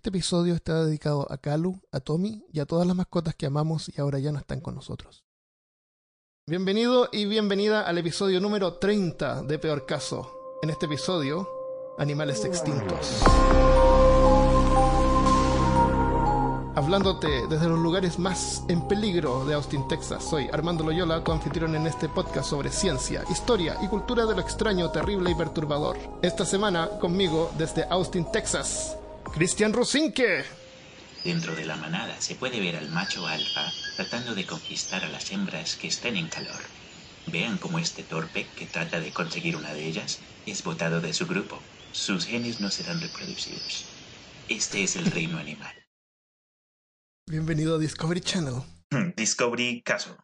Este episodio está dedicado a Kalu, a Tommy y a todas las mascotas que amamos y ahora ya no están con nosotros. Bienvenido y bienvenida al episodio número 30 de Peor Caso. En este episodio, animales extintos. Hablándote desde los lugares más en peligro de Austin, Texas, soy Armando Loyola, tu anfitrión en este podcast sobre ciencia, historia y cultura de lo extraño, terrible y perturbador. Esta semana conmigo desde Austin, Texas, Cristian Rosinque. Dentro de la manada se puede ver al macho alfa tratando de conquistar a las hembras que estén en calor. Vean cómo este torpe que trata de conseguir una de ellas es botado de su grupo. Sus genes no serán reproducidos. Este es el reino animal. Bienvenido a Discovery Channel. Discovery Caso.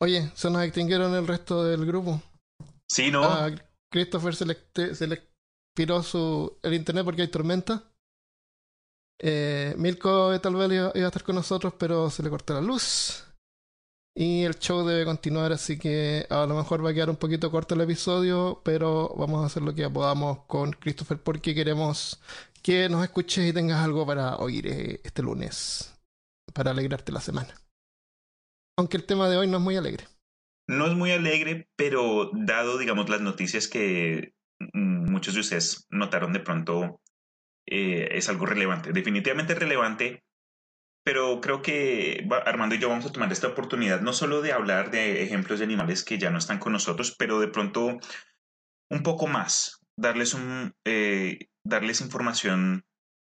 Oye, se nos extinguieron el resto del grupo. Sí, ¿no? A Christopher se le, se le expiró su, el internet porque hay tormenta. Eh, Milko tal vez iba, iba a estar con nosotros, pero se le cortó la luz. Y el show debe continuar, así que a lo mejor va a quedar un poquito corto el episodio, pero vamos a hacer lo que podamos con Christopher porque queremos que nos escuches y tengas algo para oír eh, este lunes, para alegrarte la semana. Aunque el tema de hoy no es muy alegre. No es muy alegre, pero dado, digamos, las noticias que muchos de ustedes notaron de pronto, eh, es algo relevante. Definitivamente relevante, pero creo que Armando y yo vamos a tomar esta oportunidad no solo de hablar de ejemplos de animales que ya no están con nosotros, pero de pronto un poco más, darles un, eh, darles información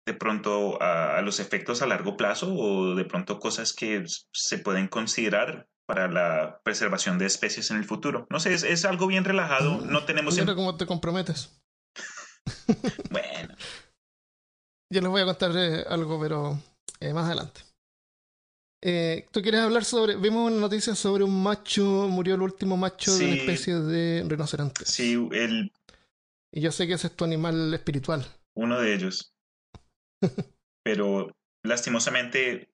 de pronto a, los efectos a largo plazo o de pronto cosas que se pueden considerar para la preservación de especies en el futuro. No sé, es, es algo bien relajado, no tenemos... Mira en- cómo te comprometes. Bueno, Yo les voy a contar eh, algo, pero eh, más adelante. Eh, ¿Tú quieres hablar sobre... Vimos una noticia sobre un macho, murió el último macho de una especie de rinoceronte. sí, el, Y yo sé que ese es tu animal espiritual. uno de ellos. Pero lastimosamente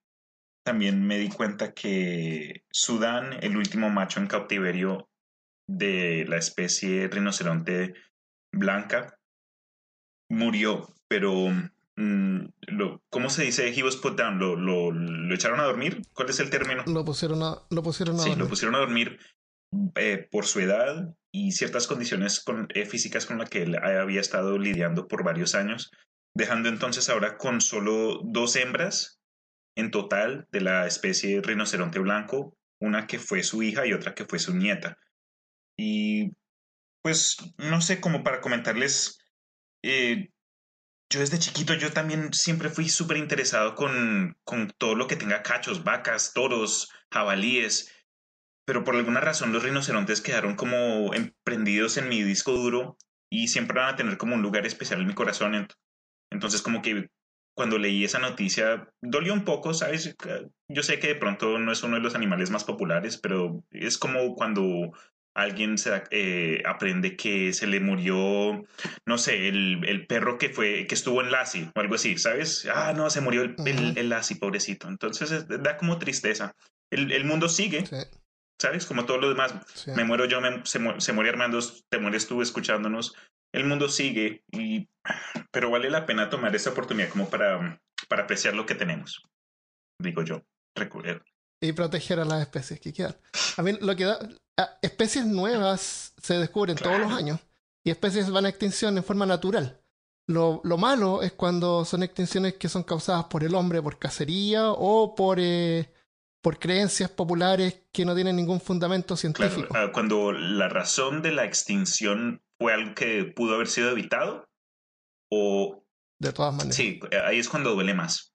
también me di cuenta que Sudán, el último macho en cautiverio de la especie rinoceronte blanca, murió, pero mm, lo, ¿cómo se dice? He was put down. ¿Lo, lo, lo echaron a dormir? ¿Cuál es el término? Lo pusieron a, lo pusieron a Sí, lo dormir. pusieron a dormir eh, por su edad y ciertas condiciones con- eh, físicas con las que él había estado lidiando por varios años, dejando entonces ahora con solo dos hembras en total de la especie rinoceronte blanco, una que fue su hija y otra que fue su nieta. Y pues no sé, como para comentarles, eh, yo desde chiquito yo también siempre fui súper interesado con, con todo lo que tenga cachos, vacas, toros, jabalíes pero por alguna razón los rinocerontes quedaron como emprendidos en mi disco duro y siempre van a tener como un lugar especial en mi corazón. Ent- Entonces como que cuando leí esa noticia dolió un poco, ¿sabes? Yo sé que de pronto no es uno de los animales más populares, pero es como cuando alguien se eh, aprende que se le murió, no sé, el, el perro que fue, que estuvo en Lassie o algo así, ¿sabes? Ah, no, se murió el, el, el Lassie, pobrecito. Entonces es- da como tristeza. El, el mundo sigue, Sí, ¿sabes? Como todo lo demás. sí. Me muero yo, me- se, mu- se muere Armando, te mueres tú escuchándonos. El mundo sigue, y, pero vale la pena tomar esta oportunidad como para, para apreciar lo que tenemos, digo yo. Recu- eh, Y proteger a las especies que quedan. A mí lo que da... especies nuevas se descubren todos los años. Y especies van a extinción en forma natural. Lo, lo malo es cuando son extinciones que son causadas por el hombre, por cacería o por, eh, por creencias populares que no tienen ningún fundamento científico. ah, cuando la razón de la extinción fue algo que pudo haber sido evitado, o de todas maneras. sí, ahí es cuando duele más.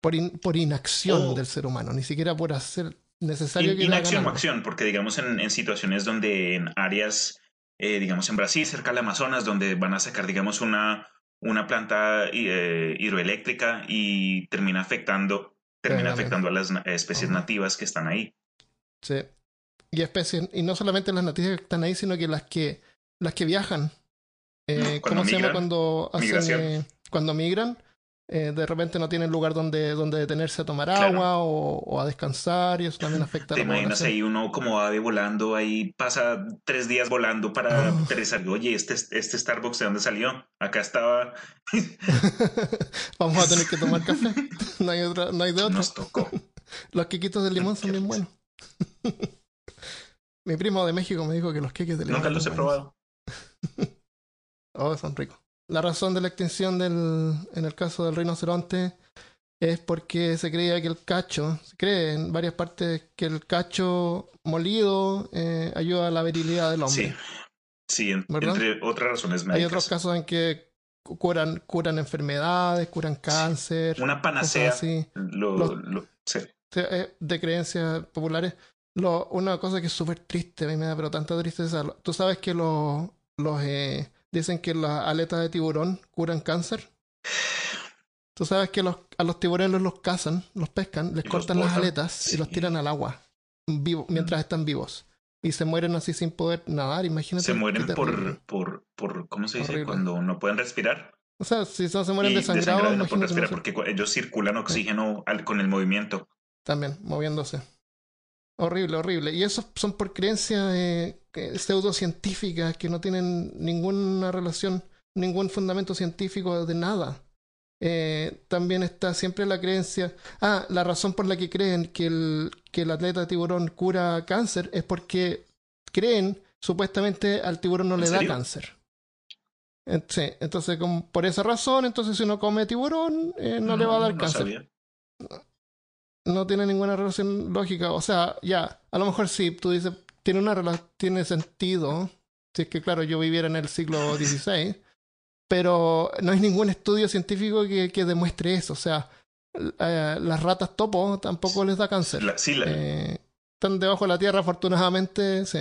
Por, in- por inacción O- del ser humano, ni siquiera por hacer necesario In- que inacción o acción, porque digamos en, en situaciones donde en áreas, eh, digamos en Brasil, cerca del Amazonas, donde van a sacar, digamos, una, una planta eh, hidroeléctrica y termina afectando, termina afectando a las especies nativas que están ahí. Sí. Y especies, y no solamente las noticias que están ahí, sino que las que las que viajan. Eh, ¿Cómo se llama cuando hacen eh, cuando migran? eh, de repente no tienen lugar donde, donde detenerse a tomar agua o, a descansar y eso también afecta a la imaginas ahí uno como ave volando, ahí pasa tres días volando para oh. aterrizar. Oye, este, este Starbucks de dónde salió? Acá estaba. Vamos a tener que tomar café. No hay, otra, no hay de otro. Nos tocó. Los quequitos de limón son bien buenos. Mi primo de México me dijo que los queques de. Nunca los he probado. oh, son ricos. La razón de la extinción del, en el caso del rinoceronte es porque se creía que el cacho, se cree en varias partes que el cacho molido eh, ayuda a la virilidad del hombre. Sí, sí entre otras razones médicas. Hay otros casos en que curan, curan enfermedades, curan cáncer. Una panacea. Lo, eh, de creencias populares. Lo, una cosa que es súper triste, a mí me da pero tanta tristeza. Tú sabes que los, los eh, dicen que las aletas de tiburón curan cáncer. Tú sabes que los, a los tiburones los cazan, los pescan, les cortan las aletas y los tiran al agua vivo, mientras están vivos. Y se mueren así sin poder nadar, imagínate. Se mueren por, por, por, ¿cómo se dice? Cuando no pueden respirar. O sea, si no se mueren desangrados, no pueden respirar porque ellos circulan oxígeno con el movimiento. También, moviéndose. Horrible, horrible. Y eso son por creencias eh, pseudocientíficas que no tienen ninguna relación, ningún fundamento científico de nada. Eh, también está siempre la creencia. Ah, la razón por la que creen que el, que el atleta tiburón cura cáncer es porque creen supuestamente al tiburón no le da cáncer. Sí, entonces por esa razón, entonces si uno come tiburón, eh, no, le va a dar cáncer no tiene ninguna relación lógica. O sea, ya, a lo mejor sí, tú dices, tiene una tiene sentido. Si es que, claro, yo viviera en el siglo XVI, pero no hay ningún estudio científico que, que demuestre eso. O sea, eh, las ratas topo tampoco les da cáncer. sí, eh, están debajo de la tierra, afortunadamente, sí.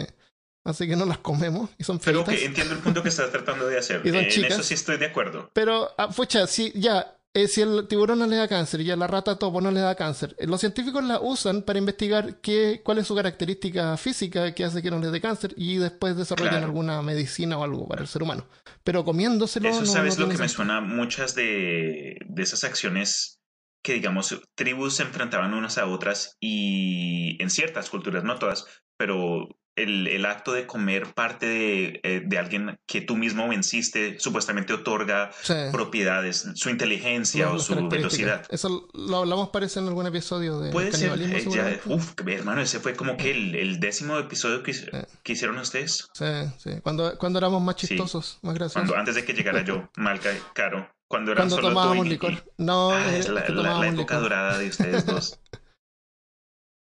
Así que no las comemos y son feitas. Pero que entiendo el punto que estás tratando de hacer. en eso sí estoy de acuerdo. Pero, ah, fucha, sí, ya, eh, si el tiburón no le da cáncer y a la rata topo no le da cáncer, eh, los científicos la usan para investigar qué, cuál es su característica física que hace que no le dé cáncer y después desarrollan alguna medicina o algo para el ser humano. Pero comiéndoselo. Eso, ¿sabes lo que me suena? Muchas de, de esas acciones que, digamos, tribus se enfrentaban unas a otras y en ciertas culturas, no todas, pero el, el, acto de comer parte de, eh, de, alguien que tú mismo venciste supuestamente otorga propiedades, su inteligencia o su velocidad. Eso lo hablamos parece en algún episodio de Puede ser, eh, uf, hermano, ese fue como que el, el décimo episodio que, que, hicieron ustedes. Sí, sí, cuando, cuando éramos más chistosos, más graciosos. antes de que llegara yo, mal caro. Cuando, eran cuando tomábamos licor. No, ah, es la, la, época dorada de ustedes dos.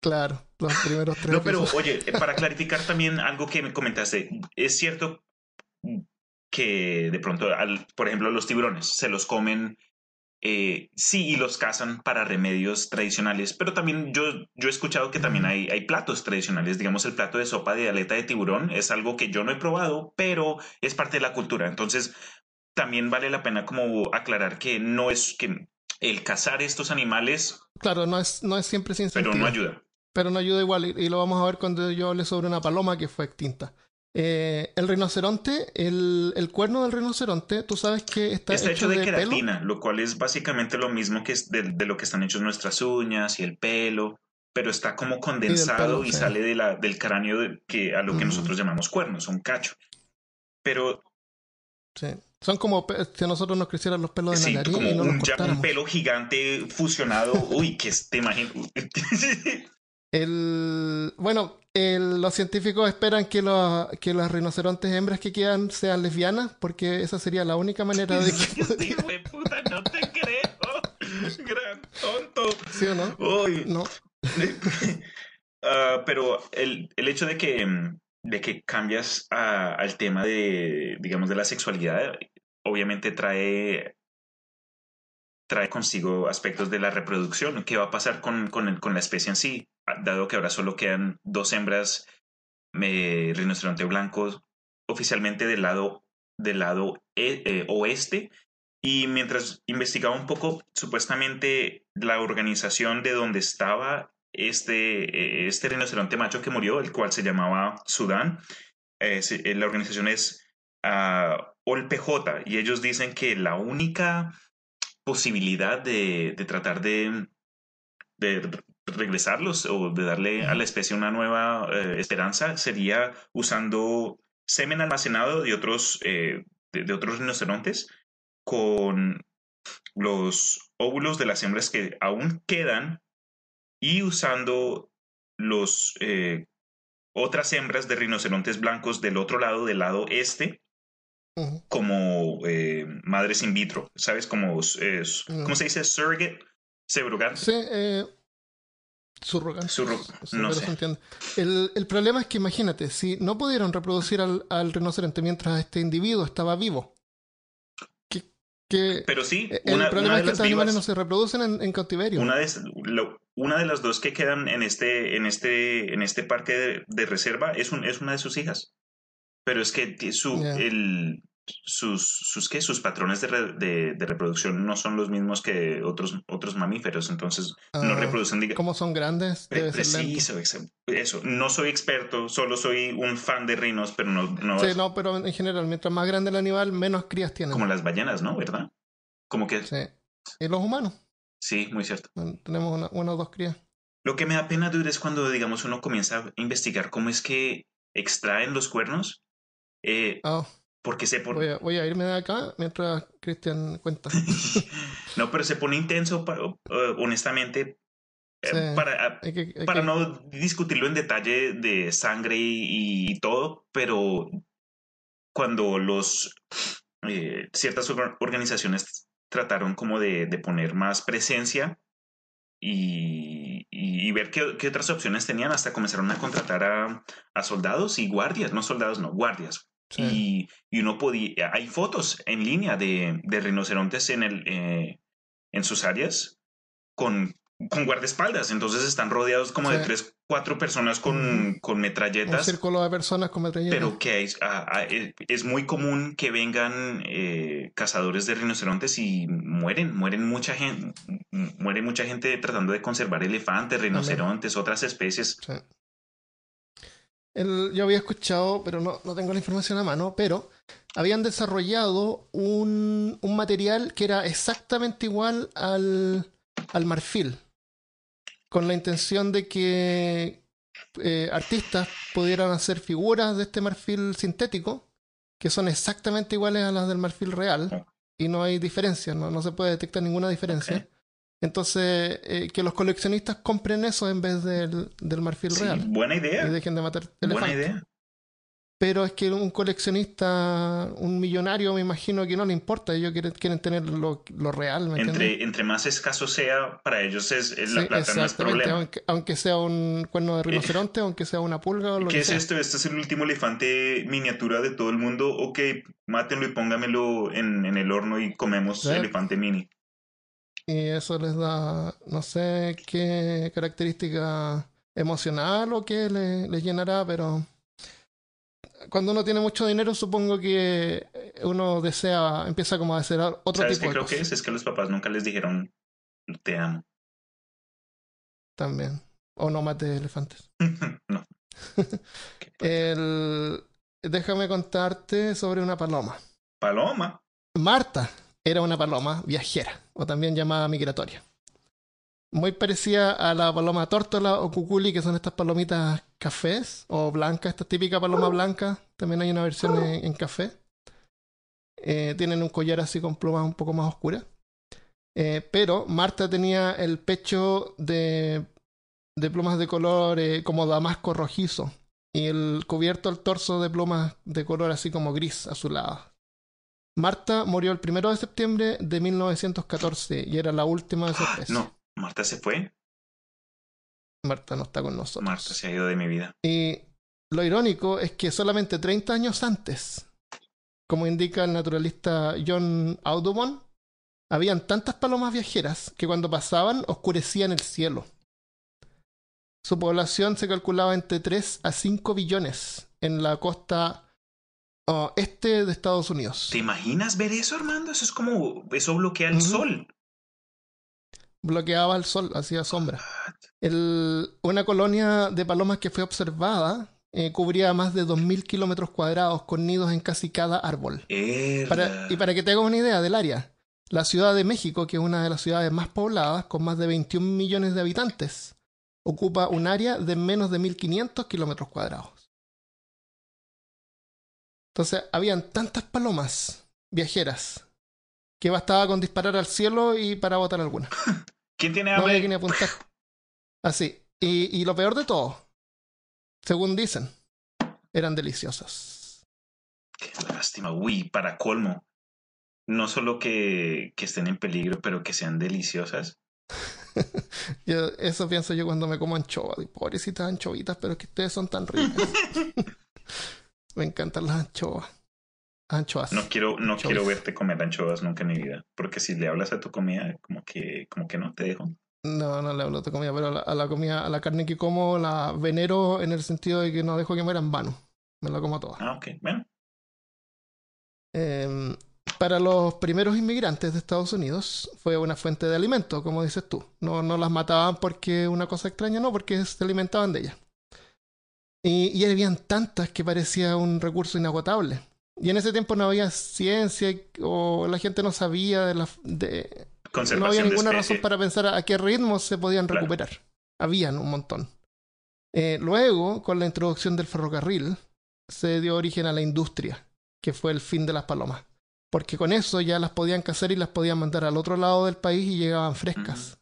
Claro, los primeros tres. No, pero oye, eh, para clarificar también algo que me comentaste, es cierto que de pronto, al, por ejemplo, los tiburones se los comen, eh, sí, y los cazan para remedios tradicionales, pero también yo, yo he escuchado que también hay, hay platos tradicionales, digamos el plato de sopa de aleta de tiburón, es algo que yo no he probado, pero es parte de la cultura, entonces también vale la pena como aclarar que no es que el cazar estos animales... Claro, no es, no es siempre sin Pero no ayuda pero no ayuda igual. Y, lo vamos a ver cuando yo hable sobre una paloma que fue extinta. Eh, el rinoceronte, el, el, cuerno del rinoceronte, tú sabes que está, está hecho, de, queratina, lo cual es básicamente lo mismo que es de, lo que están hechos nuestras uñas y el pelo, pero está como condensado y, sale de la, del cráneo de, que, a lo que nosotros llamamos cuernos, un cacho. Pero... Sí. Son como si a nosotros nos crecieran los pelos de la nariz como y no un, un pelo gigante fusionado. Uy, que te imagino. El, bueno, el, los científicos esperan que, los, que las rinocerontes hembras que quedan sean lesbianas, porque esa sería la única manera de que. Hijo de puta, no te creo. Gran tonto. ¿Sí o no? Uy. No. uh, pero el, el hecho de que, de que cambias a, al tema de, digamos, de la sexualidad, obviamente trae trae consigo aspectos de la reproducción. ¿Qué va a pasar con, con, con la especie en sí? dado que ahora solo quedan dos hembras eh, rinoceronte blancos oficialmente del lado, del lado e, eh, oeste. Y mientras investigaba un poco, supuestamente la organización de donde estaba este, eh, este rinoceronte macho que murió, el cual se llamaba Sudán, la organización es uh, OLPJ y ellos dicen que la única posibilidad de, de tratar de, de regresarlos o de darle a la especie una nueva eh, esperanza sería usando semen almacenado de otros, eh, de, de otros rinocerontes con los óvulos de las hembras que aún quedan y usando los eh, otras hembras de rinocerontes blancos del otro lado, del lado este, Como eh, madres in vitro, ¿sabes? Como, eh. ¿cómo se dice? Surrogate, subrogante. Sí, eh, surrogante. Surro- no sé. El, el problema es que imagínate, si no pudieron reproducir al, al rinoceronte mientras este individuo estaba vivo, que, que- Pero sí, el una, problema una es de que las estos animales no se reproducen en, en cautiverio. una de, es- lo- una de las dos que quedan en este, en este, en este parque de, de reserva es, un, es una de sus hijas. Pero es que su, Ya. el, sus, sus, ¿qué? sus patrones de, re- de, de reproducción no son los mismos que otros, otros mamíferos, entonces no Ah, reproducen, diga- Como son grandes, debe ser. Preciso, exa- eso. No soy experto, solo soy un fan de rinos, pero no, no Sí, no, pero en general, mientras más grande el animal, menos crías tienen. como las ballenas, ¿no? ¿Verdad? Como que Sí. Y los humanos, sí, muy cierto. tenemos una, una o dos crías. Lo que me da pena, dude, es cuando, digamos, uno comienza a investigar cómo es que extraen los cuernos, eh, Ah, porque se pone... voy, a, voy a irme de acá mientras Cristian cuenta. no, pero se pone intenso, pa- eh, honestamente, eh, para, Hay que- hay para que- no discutirlo en detalle de sangre y, y todo, pero cuando los eh, ciertas or- organizaciones trataron como de, de poner más presencia y, y- ver qué, qué otras opciones tenían, hasta comenzaron a contratar a, a soldados y guardias, no soldados, no, guardias. sí. Y, y uno podía, hay fotos en línea de, de rinocerontes en, el, eh, en sus áreas con, con guardaespaldas. Entonces están rodeados como de tres, cuatro personas con, con un metralletas. círculo de personas con metralletas. Pero que es, ah, ah, eh, es muy común que vengan eh, cazadores de rinocerontes y mueren, mueren mucha gente, muere mucha gente tratando de conservar elefantes, rinocerontes, otras especies. Sí. El- yo había escuchado, pero no, no tengo la información a mano, pero habían desarrollado un, un material que era exactamente igual al, al marfil, con la intención de que eh, artistas pudieran hacer figuras de este marfil sintético, que son exactamente iguales a las del marfil real, y no hay diferencia, no, no se puede detectar ninguna diferencia. Entonces, eh, que los coleccionistas compren eso en vez del, del marfil Sí, real buena y idea. dejen de matar Buena elefantes. idea. Pero es que un coleccionista, un millonario, me imagino que no le importa. Ellos quieren, quieren tener lo, lo real, ¿me? Entre, entre más escaso sea, para ellos es, es la Sí, plata no es problema. Aunque, aunque sea un cuerno de rinoceronte, aunque sea una pulga o lo ¿Qué que es sea. esto? Este es el último elefante miniatura de todo el mundo. Ok, mátenlo y póngamelo en, en el horno y comemos Sí. elefante mini. Y eso les da, no sé qué característica emocional o qué le- les llenará, pero cuando uno tiene mucho dinero, supongo que uno desea, empieza como a hacer otro ¿Sabes tipo qué de creo cosas que es? Es que los papás nunca les dijeron te amo. también. O no mate elefantes. no. El... Déjame contarte sobre una paloma. Paloma. Marta era una paloma viajera, o también llamada migratoria. Muy parecida a la paloma tórtola o cuculi, que son estas palomitas cafés o blancas, esta típica paloma blanca. También hay una versión en, en café. Eh, tienen un collar así con plumas un poco más oscuras. Eh, pero Marta tenía el pecho de, de plumas de color eh, como damasco rojizo y el cubierto el torso de plumas de color así como gris azulado. Marta murió el primero de septiembre de 1914 y era la última de su especie. No, Marta se fue. Marta no está con nosotros. Marta se ha ido de mi vida. Y lo irónico es que solamente 30 años antes, como indica el naturalista John Audubon, habían tantas palomas viajeras que cuando pasaban oscurecían el cielo. Su población se calculaba entre 3 a 5 billones en la costa oh, este de Estados Unidos. ¿Te imaginas ver eso, Armando? Eso es como. Eso bloquea el sol. Bloqueaba el sol, hacía sombra. El- una colonia de palomas que fue observada eh, cubría más de 2.000 kilómetros cuadrados con nidos en casi cada árbol. Para- y para que te hagas una idea del área, La Ciudad de México, que es una de las ciudades más pobladas, con más de 21 millones de habitantes, ocupa un área de menos de 1.500 kilómetros cuadrados. Entonces, habían tantas palomas viajeras que bastaba con disparar al cielo y para botar alguna. ¿Quién tiene No hambre? había que ni apuntar. Así. Y, y lo peor de todo, según dicen, eran deliciosas. Qué lástima. Uy, para colmo. No solo que, que estén en peligro, pero que sean deliciosas. Yo, eso pienso yo cuando me como anchoas. Pobrecitas anchovitas, pero es que ustedes son tan ricas. me encantan las anchoas. Anchoas. No quiero, no Anchoas. quiero verte comer anchoas nunca en mi vida. Porque si le hablas a tu comida, como que, como que no te dejo. No, no le hablo de comida, pero a la, a la comida, a la carne que como la venero en el sentido de que no dejo que muera en vano. Me la como toda. Ah, ok. Bueno, Eh, para los primeros inmigrantes de Estados Unidos fue una fuente de alimento, como dices tú. No, no las mataban porque una cosa extraña, no, porque se alimentaban de ellas. Y, y habían tantas que parecía un recurso inagotable. Y en ese tiempo no había ciencia o la gente no sabía de la, de, no había ninguna razón para pensar a, a qué ritmo se podían Claro. recuperar. Habían un montón. Eh, luego, con la introducción del ferrocarril, se dio origen a la industria, que fue el fin de las palomas. Porque con eso ya las podían cazar y las podían mandar al otro lado del país y llegaban frescas.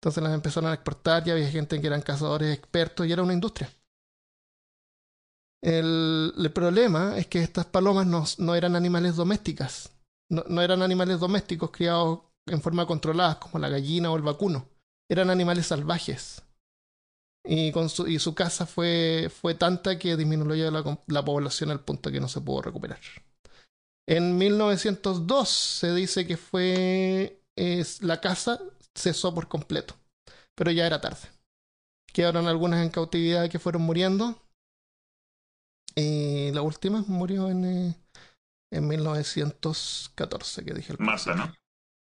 Entonces las empezaron a exportar, ya había gente que eran cazadores expertos y era una industria. El, problema es que estas palomas no, no eran animales domésticas, no, no eran animales domésticos criados en forma controlada, como la gallina o el vacuno. Eran animales salvajes. Y, con su, y su caza fue, fue tanta que disminuyó la, la población al punto que no se pudo recuperar. En 1902 se dice que fue la caza cesó por completo, pero ya era tarde. Quedaron algunas en cautividad que fueron muriendo. Y la última murió en, eh, en 1914, que dije el Marta, ¿no?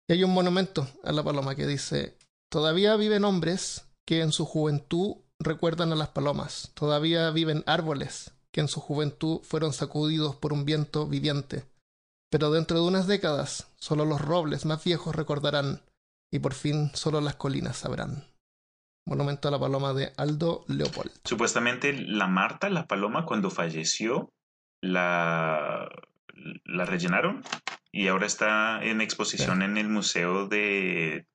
y hay un monumento a la paloma que dice, todavía viven hombres que en su juventud recuerdan a las palomas, todavía viven árboles que en su juventud fueron sacudidos por un viento viviente, pero dentro de unas décadas solo los robles más viejos recordarán y por fin solo las colinas sabrán. Monumento a la paloma de Aldo Leopold. Supuestamente la Marta, la paloma, cuando falleció, la, la rellenaron y ahora está en exposición en el Museo de,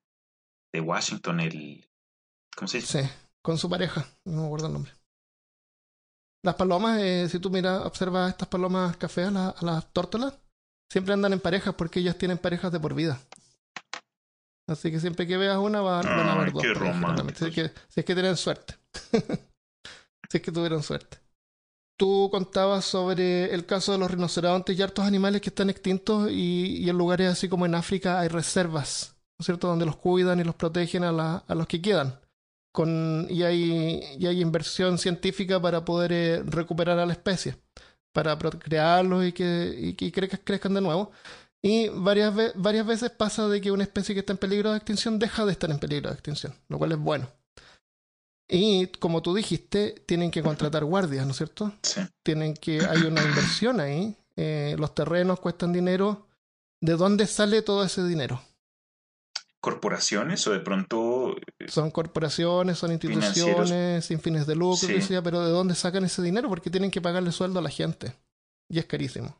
de Washington, el... ¿Cómo se dice? Sí, con su pareja, no me acuerdo el nombre. Las palomas, eh, si tú miras, observas estas palomas cafés, la- a las tórtolas, siempre andan en parejas porque ellas tienen parejas de por vida. Así que siempre que veas una va- van a haber dos. qué. Si es que, si es que tienen suerte. si es que tuvieron suerte. Tú contabas sobre el caso de los rinocerontes y hartos animales que están extintos y, y en lugares así como en África hay reservas, ¿no es cierto?, donde los cuidan y los protegen a, la- a los que quedan con, y, hay, y hay inversión científica para poder eh, recuperar a la especie, para procrearlos y que, y crezcan de nuevo. Y varias, ve- varias veces pasa de que una especie que está en peligro de extinción deja de estar en peligro de extinción, lo cual es bueno. Y como tú dijiste, tienen que contratar guardias, ¿no es cierto? Sí. Tienen que, hay una inversión ahí, eh, los terrenos cuestan dinero. ¿De dónde sale todo ese dinero? ¿Corporaciones o de pronto Son corporaciones, son instituciones sin fines de lucro, Sí. sea, pero ¿de dónde sacan ese dinero? Porque tienen que pagarle sueldo a la gente. Y es carísimo.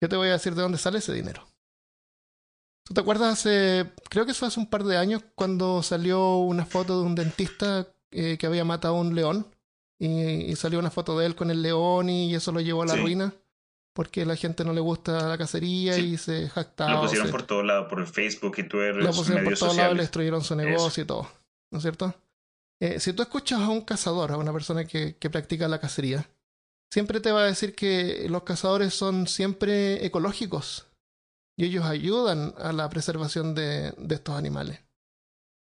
Yo te voy a decir de dónde sale ese dinero. ¿Tú te acuerdas hace, creo que fue hace un par de años, cuando salió una foto de un dentista eh, que había matado a un león? Y, y salió una foto de él con el león y eso lo llevó a la Sí. ruina. Porque la gente no le gusta la cacería Sí. y se jactaba. lo o pusieron por todo lado, por Facebook y Twitter, lo pusieron por todos lados, le destruyeron su negocio y todo. ¿No es cierto? Eh, si tú escuchas a un cazador, a una persona que, que practica la cacería, siempre te va a decir que los cazadores son siempre ecológicos y ellos ayudan a la preservación de, de estos animales.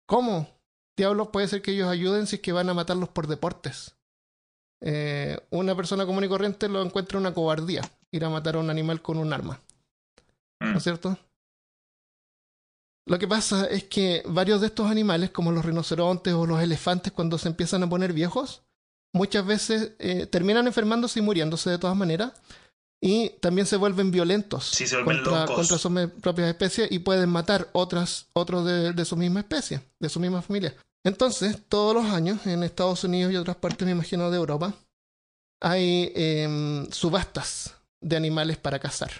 ¿Cómo? Diablos puede ser que ellos ayuden si es que van a matarlos por deportes. Eh, una persona común y corriente lo encuentra una cobardía, ir a matar a un animal con un arma. ¿no Mm, es cierto? Lo que pasa es que varios de estos animales, como los rinocerontes o los elefantes, cuando se empiezan a poner viejos, muchas veces eh, terminan enfermándose y muriéndose de todas maneras. y también se vuelven violentos Sí, se vuelven contra, locos. contra sus propias especies y pueden matar otras, otros de, de su misma especie, de su misma familia. Entonces, todos los años en Estados Unidos y otras partes, me imagino, de Europa, hay em, subastas de animales para cazar.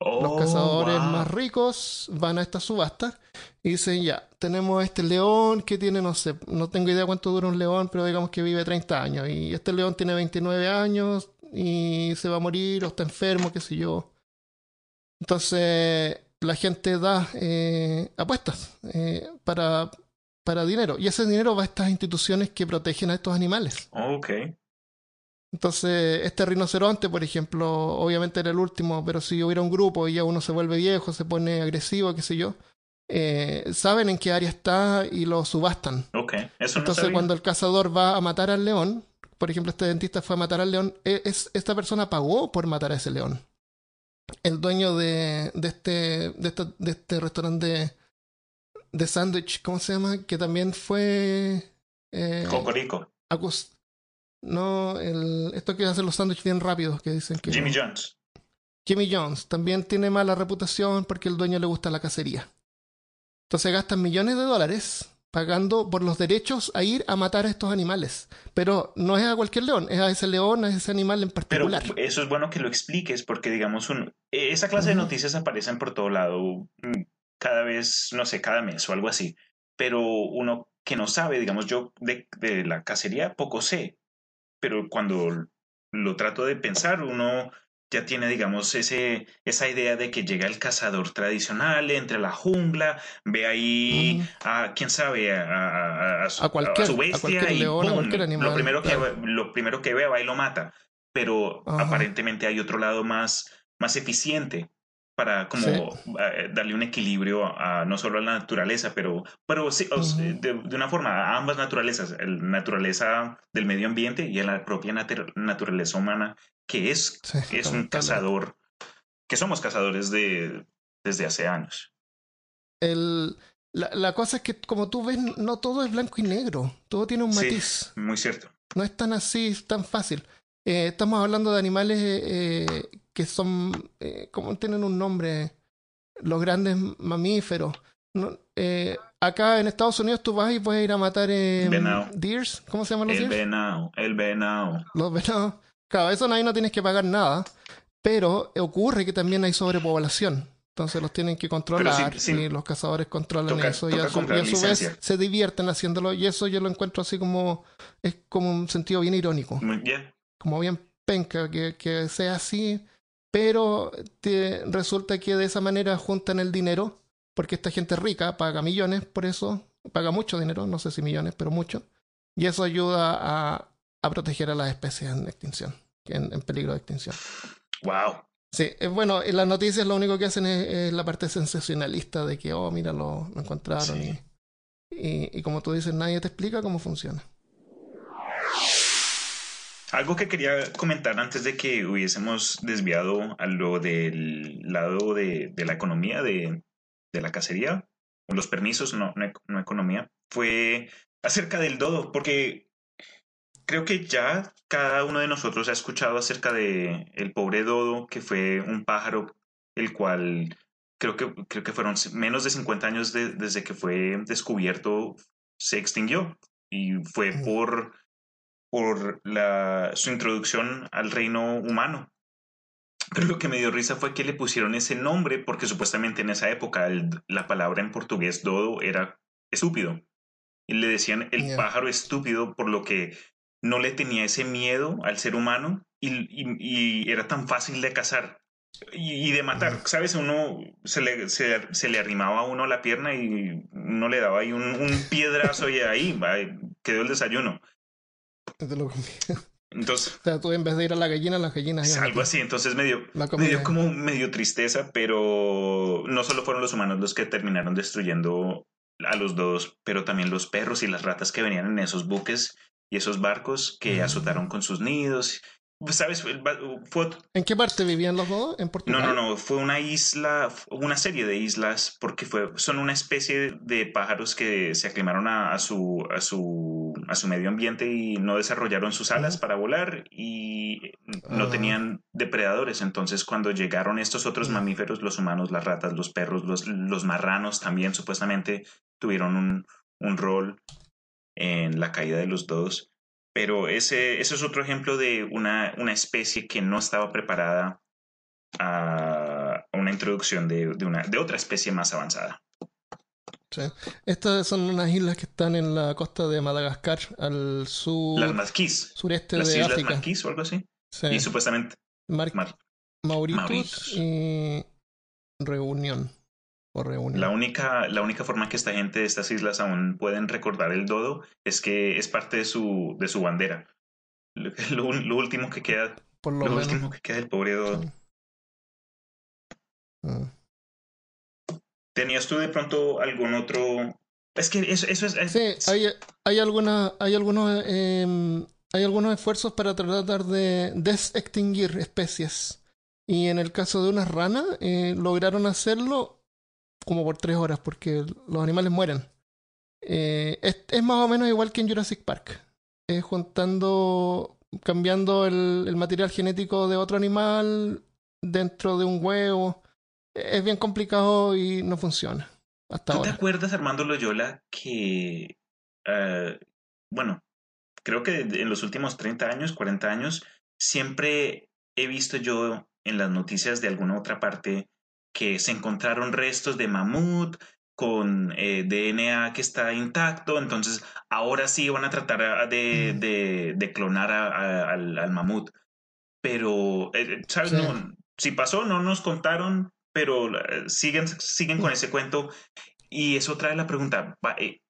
Los Oh, cazadores wow. más ricos van a estas subastas y dicen, ya, tenemos este león que tiene, no sé, no tengo idea cuánto dura un león, pero digamos que vive 30 años. Y este león tiene 29 años y se va a morir o está enfermo, qué sé yo. Entonces, la gente da eh, apuestas eh, para, para dinero. Y ese dinero va a estas instituciones que protegen a estos animales. Ok. Entonces, este rinoceronte, por ejemplo, obviamente era el último, pero si hubiera un grupo y ya uno se vuelve viejo, se pone agresivo, qué sé yo, eh, saben en qué área está y lo subastan. Ok. Eso no Entonces, sabía. cuando el cazador va a matar al león, por ejemplo, este dentista fue a matar al león, e- es, esta persona pagó por matar a ese león. El dueño de, de, este, de, esta- de este restaurante de, de sándwich, ¿cómo se llama? Que también fue... eh, Cocorico. acus- no, el, esto que hacen los sándwiches bien rápidos, que dicen que... Jimmy Jones. Jimmy Jones también tiene mala reputación porque el dueño le gusta la cacería. Entonces gastan millones de dólares pagando por los derechos a ir a matar a estos animales. Pero no es a cualquier león, es a ese león, a ese animal en Pero particular. eso es bueno que lo expliques porque, digamos, un, esa clase de noticias aparecen por todo lado, mm, cada vez, no sé, cada mes o algo así. Pero uno que no sabe, digamos, yo de, de la cacería poco sé, pero cuando lo trato de pensar, uno ya tiene, digamos, ese, esa idea de que llega el cazador tradicional entre la jungla, ve ahí a, quién sabe, a, a- a su, A cualquier- su bestia cualquier y animal, lo, primero que, lo primero que ve va y lo mata. Pero Ajá. aparentemente hay otro lado más, más eficiente para como Sí. eh, darle un equilibrio a, no solo a la naturaleza, pero, pero sí, de, de una forma a ambas naturalezas, la naturaleza del medio ambiente y a la propia natu- naturaleza humana, que es, Sí, es un cazador, que somos cazadores de, desde hace años. El- la, la cosa es que, como tú ves, no todo es blanco y negro. Todo tiene un Sí. matiz. Muy cierto. no es tan así, tan fácil. Eh, estamos hablando de animales eh, que son, eh, como tienen un nombre, los grandes mamíferos. No, eh, acá en Estados Unidos tú vas y puedes ir a matar eh, deers, ¿cómo se llaman los El deers? venado, el venado. Los venados. Claro, eso ahí no tienes que pagar nada, pero ocurre que también hay sobrepoblación. Entonces los tienen que controlar sí- sí. y los cazadores controlan Toca- eso y a su, comprar y a su vez se divierten haciéndolo y eso yo lo encuentro así como es como un sentido bien irónico Muy bien. Como bien penca que, que sea así, pero te- resulta que de esa manera juntan el dinero, porque esta gente rica paga millones por eso, paga mucho dinero, no sé si millones, pero mucho, y eso ayuda a, a proteger a las especies en extinción, en, en peligro de extinción. Wow. Sí, es bueno, en las noticias lo único que hacen es, es la parte sensacionalista de que, oh, mira, lo, lo encontraron Sí. y, y, y como tú dices, nadie te explica cómo funciona. Algo que quería comentar antes de que hubiésemos desviado a lo del lado de, de la economía, de, de la cacería, o los permisos, no, no, ec- no economía, fue acerca del dodo, porque creo que ya cada uno de nosotros ha escuchado acerca de el pobre dodo, que fue un pájaro el cual creo que, creo que fueron menos de 50 años de- desde que fue descubierto, se extinguió. Y fue por, por la, su introducción al reino humano. Pero lo que me dio risa fue que le pusieron ese nombre porque supuestamente en esa época el- la palabra en portugués dodo era estúpido. Y le decían el pájaro estúpido por lo que no le tenía ese miedo al ser humano y, y- y era tan fácil de cazar y, y de matar. ¿Sabes? Uno se le, se, se le arrimaba a uno la pierna y uno le daba ahí un, un piedrazo y ahí va, quedó el desayuno. Te lo. Entonces, O sea, tú en vez de ir a la gallina, las gallinas iban algo así. Entonces me dio, La me comida. dio como medio tristeza, pero no solo fueron los humanos los que terminaron destruyendo a los dos, pero también los perros y las ratas que venían en esos buques y esos barcos que Mm. azotaron con sus nidos ¿Sabes? Fue... ¿En qué parte vivían los dos? ¿En Portugal? No, no, no. Fue una isla, una serie de islas, porque fue, son una especie de pájaros que se aclimaron a, su, a, su, a su medio ambiente y no desarrollaron sus alas para volar y no Ah. tenían depredadores. Entonces, cuando llegaron estos otros Mm. mamíferos, los humanos, las ratas, los perros, los, los marranos también supuestamente tuvieron un, un rol en la caída de los dos. Pero ese, ese es otro ejemplo de una, una especie que no estaba preparada a una introducción de, de una, de otra especie más avanzada. Sí. Estas son unas islas que están en la costa de Madagascar, al sur, Las sureste las de Islas África. Marquis o algo así. Sí. Y supuestamente Mar- Mar- Mauritius, Mauritius. y Reunión. O la única, la única forma que esta gente de estas islas aún pueden recordar el dodo es que es parte de su, de su bandera. Lo, lo- lo último que queda, por lo último que queda del pobre dodo. Sí. Ah. ¿Tenías tú de pronto algún otro? Es que eso, eso es, es- Sí, hay, hay, alguna, hay, algunos, em, hay algunos esfuerzos para tratar de desextinguir especies. Y en el caso de unas ranas, eh, lograron hacerlo como por tres horas, porque los animales mueren. Eh, es, es más o menos igual que en Jurassic Park. Es juntando, cambiando el, el material genético de otro animal dentro de un huevo. Es bien complicado y no funciona. Hasta ¿Tú te acuerdas, Armando Loyola, que, eh, bueno, creo que en los últimos 30 años, 40 años, siempre he visto yo en las noticias de alguna otra parte que se encontraron restos de mamut con eh, DNA que está intacto, entonces ahora sí van a tratar de, Mm. de- de clonar a- a- al, al mamut. Pero, eh, ¿sabes? Sí. No, si pasó, no nos contaron, pero eh, siguen, siguen con ese cuento. Y eso trae la pregunta, eh,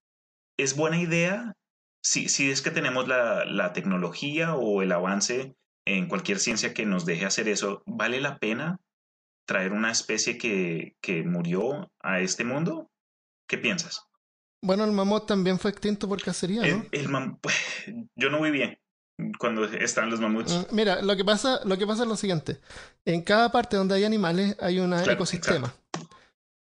¿es buena idea si, si es que tenemos la, la tecnología o el avance en cualquier ciencia que nos deje hacer eso, ¿vale la pena traer una especie que, que murió a este mundo? ¿Qué piensas? Bueno, el mamut también fue extinto por cacería, ¿no? El, el mam- yo no vi bien cuando están los mamuts. Mm, Mira, lo que pasa, lo que pasa es lo siguiente. En cada parte donde hay animales hay un Claro, ecosistema.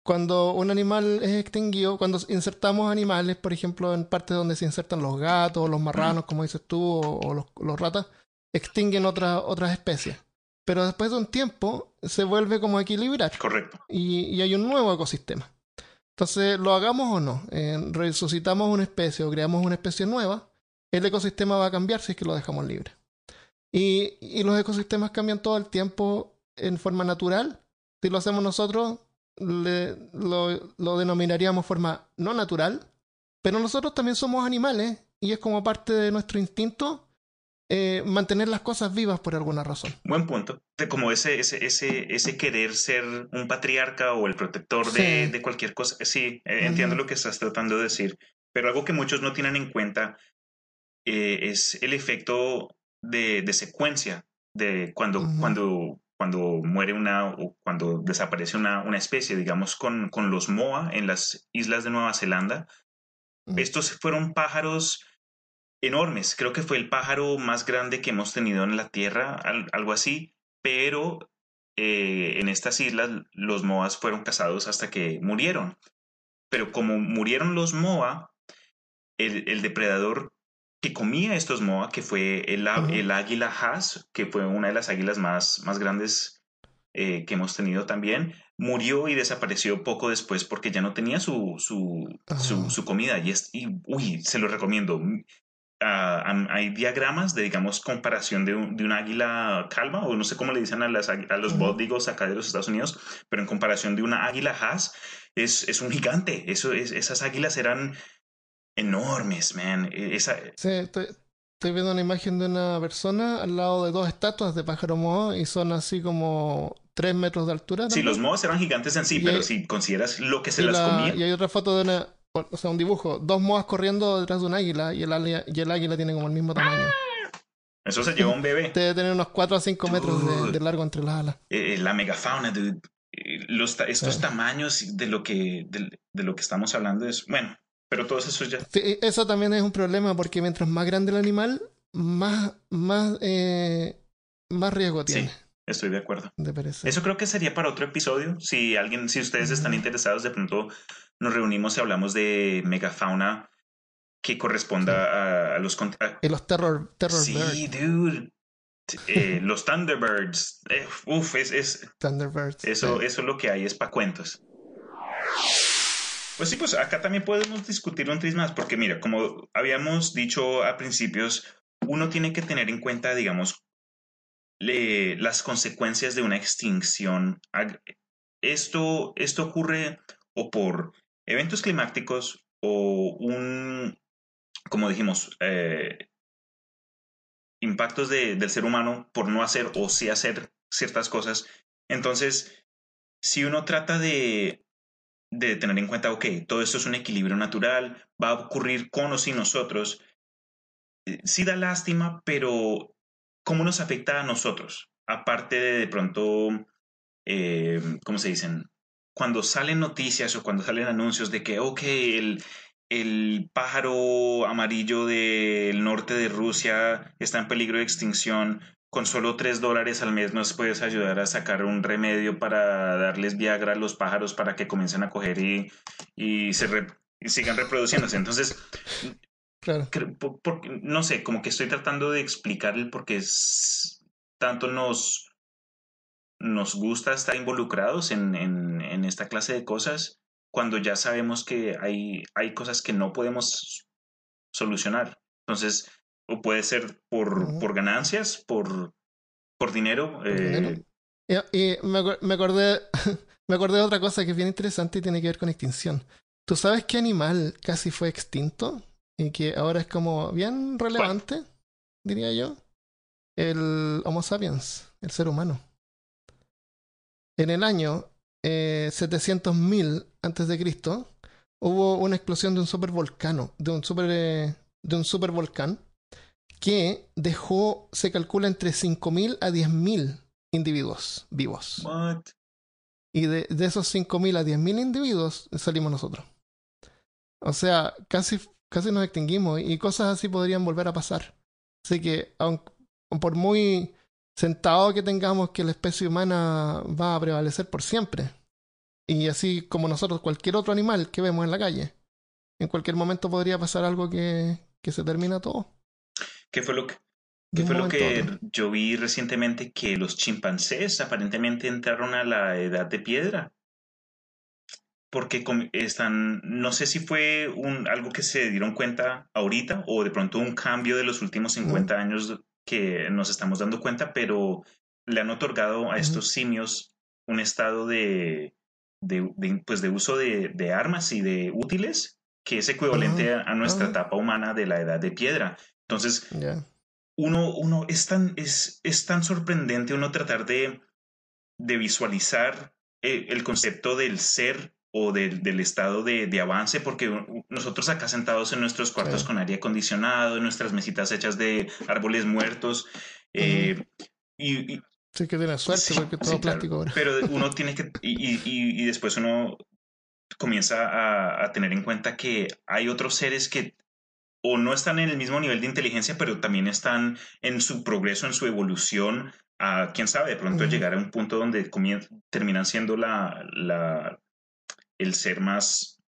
Cuando un animal es extinguido, cuando insertamos animales, por ejemplo, en partes donde se insertan los gatos, los marranos, como dices tú, o, o los, los ratas, extinguen otras otras especies. Pero después de un tiempo se vuelve como a equilibrar Correcto. y, y hay un nuevo ecosistema. Entonces, lo hagamos o no, eh, resucitamos una especie o creamos una especie nueva, el ecosistema va a cambiar si es que lo dejamos libre. Y, y los ecosistemas cambian todo el tiempo en forma natural. Si lo hacemos nosotros, le- lo, lo denominaríamos forma no natural, pero nosotros también somos animales y es como parte de nuestro instinto eh, mantener las cosas vivas por alguna razón. Buen punto. De como ese, ese, ese, ese querer ser un patriarca o el protector de, Sí. de cualquier cosa. Sí, eh, entiendo lo que estás tratando de decir. Pero algo que muchos no tienen en cuenta eh, es el efecto de, de secuencia de cuando, cuando, cuando muere una o cuando desaparece una, una especie, digamos, con, con los MOA en las islas de Nueva Zelanda. Estos fueron pájaros enormes. Creo que fue el pájaro más grande que hemos tenido en la Tierra, al- algo así. Pero eh, en estas islas los moas fueron cazados hasta que murieron. Pero como murieron los moa, el, el depredador que comía estos moa, que fue el, el águila haas, que fue una de las águilas más, más grandes eh, que hemos tenido también, murió y desapareció poco después porque ya no tenía su, su, su, su comida. Y, es, y, uy, se lo recomiendo. Am- hay diagramas de, digamos, comparación de un, de un águila calva, o no sé cómo le dicen a, las, a los bódigos acá de los Estados Unidos, pero en comparación de una águila haas, es, es un gigante. Eso es, esas águilas eran enormes, man. E- Esa, Sí, estoy, estoy viendo una imagen de una persona al lado de dos estatuas de pájaro moho y son así como tres metros de altura. sí, los moas eran gigantes en sí, Y pero hay- si consideras lo que se las la- comía, y hay otra foto de una, o sea, un dibujo, dos moas corriendo detrás de un águila y el, águila- y el águila tiene como el mismo tamaño. eso se llevó un bebé. Debe tener unos 4 a 5 metros de, largo entre las alas. Eh, la megafauna, dude. Eh, Los, estos Sí. tamaños de lo que de, de lo que estamos hablando es bueno, pero todos esos ya Sí, eso también es un problema porque mientras más grande el animal, más, más, eh, más riesgo Sí, tiene estoy de acuerdo. de. Eso creo que sería para otro episodio. Si alguien, si ustedes están interesados, de pronto nos reunimos y hablamos de megafauna que corresponda a, a los cont- a- Y los Terror, terror Sí, Bird, dude. Eh, los Thunderbirds. Eh, uf, es, es, Thunderbirds. eso, sí. eso es lo que hay, es para cuentos. Pues sí, pues acá también podemos discutir un tris más, porque mira, como habíamos dicho a principios, uno tiene que tener en cuenta, digamos, le- las consecuencias de una extinción. Esto, esto ocurre o por eventos climáticos o un, como dijimos, eh, impactos de- del ser humano por no hacer o sí hacer ciertas cosas. Entonces, si uno trata de, de tener en cuenta, ok, todo esto es un equilibrio natural, va a ocurrir con o sin nosotros, eh, sí da lástima, pero ¿cómo nos afecta a nosotros? Aparte de de pronto, eh, ¿cómo se dicen? Cuando salen noticias o cuando salen anuncios de que, ok, el, el pájaro amarillo del norte de Rusia está en peligro de extinción, con solo tres dólares al mes nos puedes ayudar a sacar un remedio para darles Viagra a los pájaros para que comiencen a coger y, y se re- y sigan reproduciéndose. Entonces, Claro. cre- por- por- no sé, como que estoy tratando de explicar el por qué es- tanto nos, nos gusta estar involucrados en, en, en esta clase de cosas cuando ya sabemos que hay, hay cosas que no podemos solucionar. Entonces, o puede ser por, por ganancias, por, por dinero. Por eh, dinero. Y, y me, me acordé me acordé de otra cosa que es bien interesante y tiene que ver con extinción. ¿Tú sabes qué animal casi fue extinto? Y que ahora es como bien relevante, diría yo. El Homo sapiens, el ser humano. En el año eh, 700.000 antes de Cristo hubo una explosión de un supervolcano, de un super eh, de un supervolcán que dejó, se calcula entre 5.000 a 10.000 individuos vivos. what? Y de, de esos 5.000 a 10.000 individuos salimos nosotros. O sea, casi, casi nos extinguimos y cosas así podrían volver a pasar. Así que, aun por muy sentado que tengamos que la especie humana va a prevalecer por siempre, y así como nosotros, cualquier otro animal que vemos en la calle, en cualquier momento podría pasar algo que, que se termina todo. ¿Qué fue lo que, qué fue lo que yo vi recientemente? Que los chimpancés aparentemente entraron a la edad de piedra. Porque están, no sé si fue un, algo que se dieron cuenta ahorita o de pronto un cambio de los últimos 50 años que nos estamos dando cuenta, pero le han otorgado a estos simios un estado de, de, de, pues de uso de, de armas y de útiles que es equivalente a, a nuestra etapa humana de la edad de piedra. Entonces, uno, uno es tan, es, es tan sorprendente uno tratar de, de visualizar eh, el concepto del ser o del, del estado de, de avance, porque nosotros acá sentados en nuestros cuartos Sí. con aire acondicionado, en nuestras mesitas hechas de árboles muertos, eh, y, y- Sí que tiene suerte Sí, porque todo sí, claro. plástico ahora. pero uno tiene que, y, y- y- después uno comienza a, a tener en cuenta que hay otros seres que o no están en el mismo nivel de inteligencia, pero también están en su progreso, en su evolución, a quién sabe, de pronto Ujú. llegar a un punto donde terminan siendo la, la, el ser más,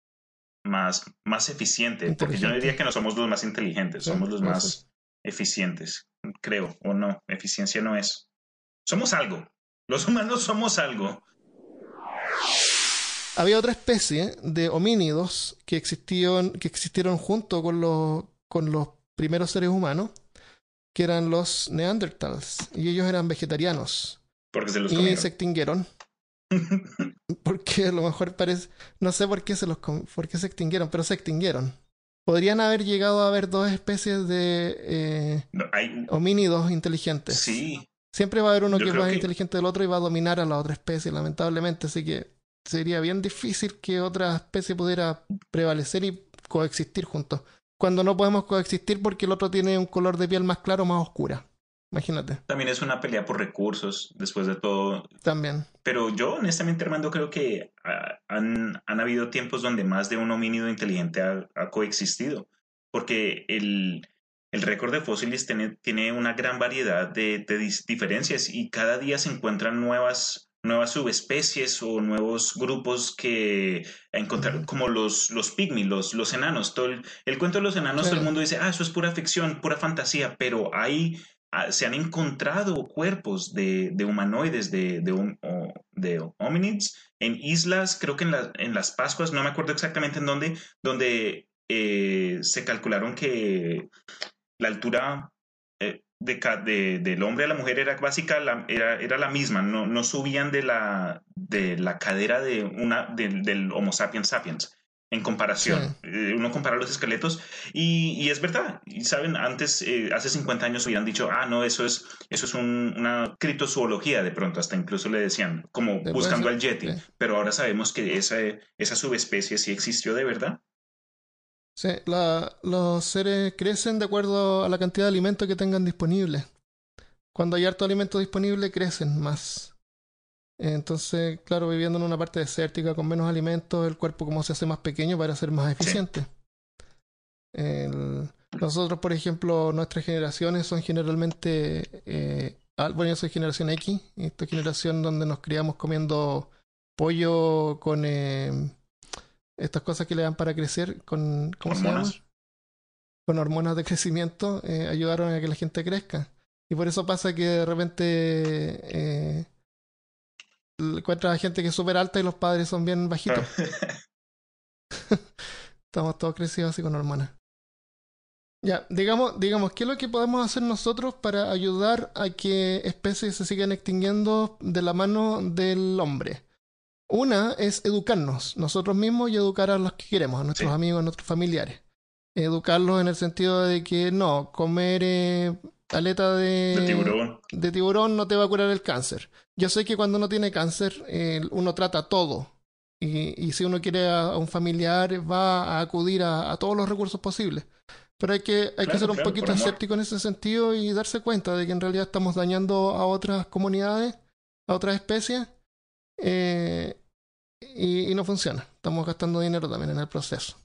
más, más eficiente, porque yo no diría que no somos los más inteligentes, somos los más eficientes, creo, o no, eficiencia no es. Somos algo, los humanos somos algo. Había otra especie de homínidos que existieron, que existieron junto con los, con los primeros seres humanos, que eran los neandertals, y ellos eran vegetarianos, Porque se los y comieron. se extinguieron. Porque a lo mejor parece, no sé por qué se los por qué se extinguieron, pero se extinguieron. Podrían haber llegado a haber dos especies de eh, No, hay, homínidos inteligentes. sí, Siempre va a haber uno Yo que es más que- inteligente del otro y va a dominar a la otra especie, lamentablemente. Así que sería bien difícil que otra especie pudiera prevalecer y coexistir juntos. Cuando no podemos coexistir porque el otro tiene un color de piel más claro o más oscura. Imagínate. también es una pelea por recursos, después de todo, También. Pero yo, honestamente, Armando, creo que ah, han, han habido tiempos donde más de un homínido inteligente ha, ha coexistido. Porque el, el récord de fósiles tiene, tiene una gran variedad de, de diferencias y cada día se encuentran nuevas nuevas subespecies o nuevos grupos que encontrar, como los, los pygmy, los, los enanos. Todo el, cuento de los enanos, todo el mundo dice, ah, eso es pura ficción, pura fantasía, pero hay, se han encontrado cuerpos de, de humanoides, de, de, hominids, en islas, creo que en, en las Pascuas, no me acuerdo exactamente en dónde, donde eh, se calcularon que la altura de, del hombre a la mujer era básica, era, era, la misma, no, no, subían de la, de la cadera de una, del Homo sapiens sapiens en comparación. Eh, uno compara los esqueletos y, y, es verdad. Y saben, antes, eh, hace 50 años hubieran dicho, ah, no, eso es, eso es una criptozoología de pronto, hasta incluso le decían, como buscando al Yeti. Pero ahora sabemos que esa, esa subespecie sí existió de verdad. Sí, los seres crecen de acuerdo a la cantidad de alimento que tengan disponible. Cuando hay harto alimento disponible, crecen más. Entonces, claro, viviendo en una parte desértica con menos alimentos, el cuerpo como se hace más pequeño para ser más eficiente. nosotros, por ejemplo, nuestras generaciones son generalmente, eh, bueno, yo soy generación X, esta generación donde nos criamos comiendo pollo con eh, estas cosas que le dan para crecer con ¿cómo hormonas. Con hormonas de crecimiento eh, ayudaron a que la gente crezca. Y por eso pasa que de repente eh, encuentras a gente que es súper alta y los padres son bien bajitos. Estamos todos crecidos así con hormonas. Ya, digamos, digamos, ¿qué es lo que podemos hacer nosotros para ayudar a que especies se sigan extinguiendo de la mano del hombre? Una es educarnos nosotros mismos y educar a los que queremos, a nuestros amigos, a nuestros familiares. Educarlos en el sentido de que no, comer eh, aleta de, tiburón. de tiburón no te va a curar el cáncer. Yo sé que cuando uno tiene cáncer, eh, uno trata todo. Y, si uno quiere a, un familiar, va a acudir a, todos los recursos posibles. Pero hay que, hay que ser un poquito escéptico en ese sentido y darse cuenta de que en realidad estamos dañando a otras comunidades, a otras especies, eh, y, no funciona. Estamos gastando dinero también en el proceso.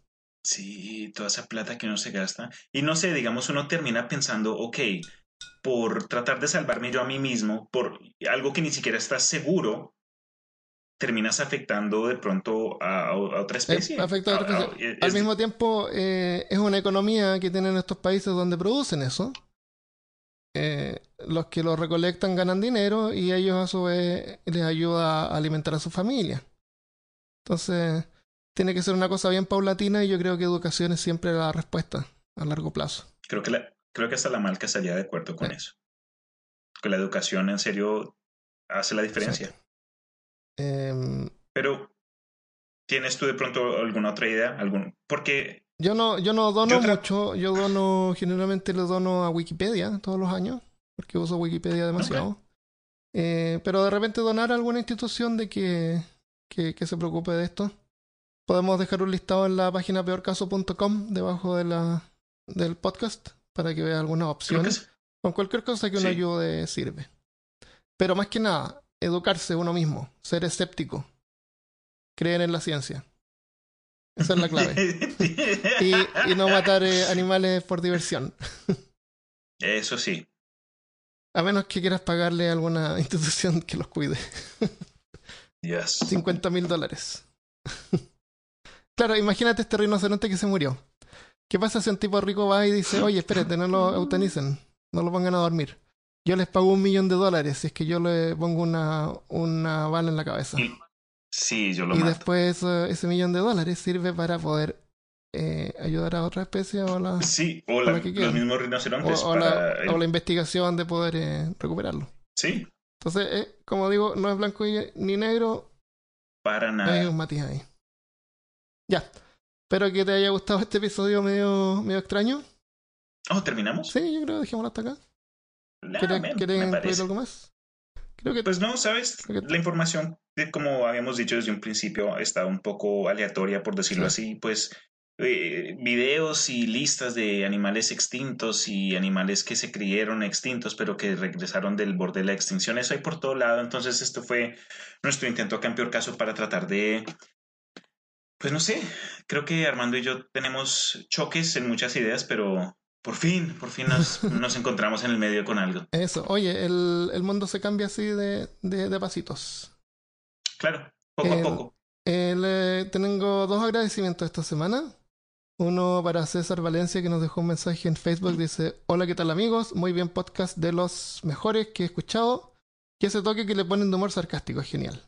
Sí, toda esa plata que no se gasta. Y no sé, digamos, uno termina pensando, ok, por tratar de salvarme yo a mí mismo, por algo que ni siquiera estás seguro, terminas afectando de pronto a, otra eh, especie. afecta a otra especie. Al mismo tiempo, eh, es una economía que tienen estos países donde producen eso. Eh, los que lo recolectan ganan dinero y ellos a su vez les ayuda a alimentar a su familia. Entonces, tiene que ser una cosa bien paulatina y yo creo que educación es siempre la respuesta a largo plazo. Creo que, la, creo que hasta la marca estaría de acuerdo con eso. Que la educación en serio hace la diferencia. Em, Pero, ¿tienes tú de pronto alguna otra idea? ¿Algún? Porque... Yo no, yo no dono mucho, yo dono, generalmente le dono a Wikipedia todos los años, porque uso Wikipedia demasiado. Eh, pero de repente donar a alguna institución de que que, se preocupe de esto. Podemos dejar un listado en la página peorcaso.com debajo de la, del podcast para que vea algunas opciones. Con cualquier cosa que uno ayude sirve. Pero más que nada, educarse uno mismo, ser escéptico, creer en la ciencia. Esa es la clave. y, y, no matar eh, animales por diversión. Eso sí. A menos que quieras pagarle a alguna institución que los cuide. 50 mil dólares. Claro, imagínate este rinoceronte que se murió. ¿Qué pasa si un tipo rico va y dice, oye, espérate, no lo eutanicen, no lo pongan a dormir? Yo les pago un millón de dólares si es que yo le pongo una, una bala en la cabeza. Sí, yo lo Y después ese millón de dólares sirve para poder eh, ayudar a otra especie o la, sí, o, la, los mismos rinocerontes. O, la, o, la, investigación de poder eh, recuperarlo. Sí, entonces, eh, como digo, no es blanco ni negro. Para nada. Hay un matiz ahí. Ya. Espero que te haya gustado este episodio medio, medio extraño. Oh, ¿terminamos? Sí, yo creo que dejémoslo hasta acá. ¿Quieres incluir algo más? Creo que... Pues no, ¿sabes? La información, como habíamos dicho desde un principio, está un poco aleatoria, por decirlo así. Pues eh, videos y listas de animales extintos y animales que se creyeron extintos pero que regresaron del borde de la extinción. Eso hay por todo lado. Entonces esto fue nuestro intento acá en peor caso para tratar de... Pues no sé, creo que Armando y yo tenemos choques en muchas ideas, pero Por fin, por fin nos, nos encontramos en el medio con algo. Eso, oye, el, el mundo se cambia así de, de, de pasitos. Claro, poco El- a poco. Eh, le- tengo dos agradecimientos esta semana. Uno para César Valencia que nos dejó un mensaje en Facebook. Dice, hola, ¿qué tal amigos? Muy bien podcast de los mejores que he escuchado. Que ese toque que le ponen de humor sarcástico es genial.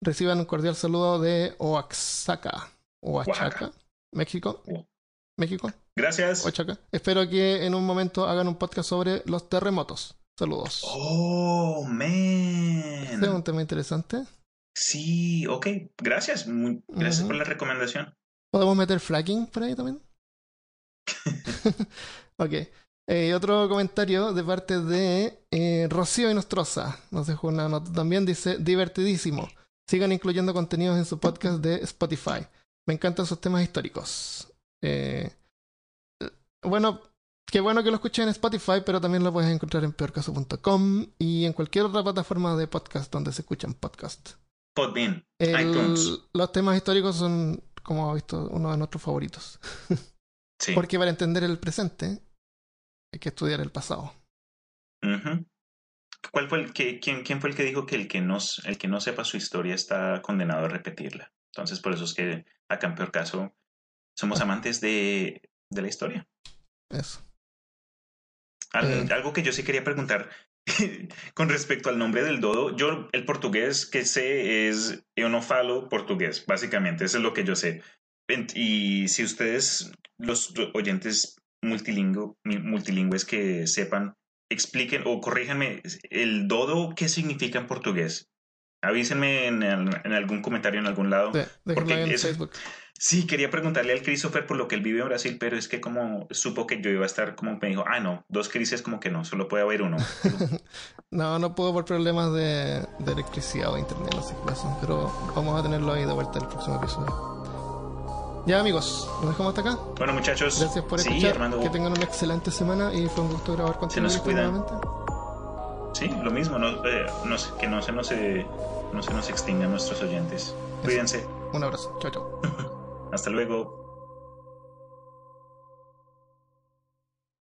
Reciban un cordial saludo de Oaxaca. Oaxaca. México. México, Gracias. Oaxaca. Espero que en un momento hagan un podcast sobre los terremotos. Saludos. Oh, Este es un man. tema interesante. Sí, ok. Gracias. Muy- gracias por la recomendación. ¿Podemos meter fracking por ahí también? ok. Eh, otro comentario de parte de eh, Rocío Inostroza. Nos dejó una nota también. Dice: divertidísimo. Sigan incluyendo contenidos en su podcast de Spotify. Me encantan sus temas históricos. Eh, bueno, qué bueno que lo escuchen en Spotify, pero también lo puedes encontrar en peorcaso.com y en cualquier otra plataforma de podcast donde se escuchan podcasts. Podbean. El- iTunes. los temas históricos son, como ha visto, uno de nuestros favoritos. Sí. Porque para entender el presente hay que estudiar el pasado. ¿Cuál fue el que, quién, quién fue el que dijo que el que, no, el que no sepa su historia está condenado a repetirla? Entonces, por eso es que acá en peor caso somos amantes de, de la historia. Eso. Al- Eh. Algo que yo sí quería preguntar con respecto al nombre del dodo. Yo, el portugués que sé es eu no falo portugués, básicamente, eso es lo que yo sé. Y si ustedes, los oyentes multilingüe, multilingües que sepan, expliquen o corríjanme, el dodo, ¿qué significa en portugués? Avísenme en, el- en algún comentario en algún lado. De- Porque ahí en eso- Facebook. Sí, quería preguntarle al Christopher por lo que él vive en Brasil, pero es que como supo que yo iba a estar, como me dijo, ah, no, dos crisis como que no, solo puede haber uno. No, no puedo por problemas de, de electricidad o de internet, no sé qué pasa. Pero vamos a tenerlo ahí de vuelta en el próximo episodio. Ya amigos, nos dejamos hasta acá. Bueno, muchachos, Gracias por sí, escuchar. Armando, Que tengan una excelente semana y fue un gusto grabar contigo. nos Cristian, cuidan. sí, lo mismo, no, eh, no se- que no se, nos, eh, no se nos extingan nuestros oyentes. Cuídense, Un abrazo. Chao, chao. hasta luego.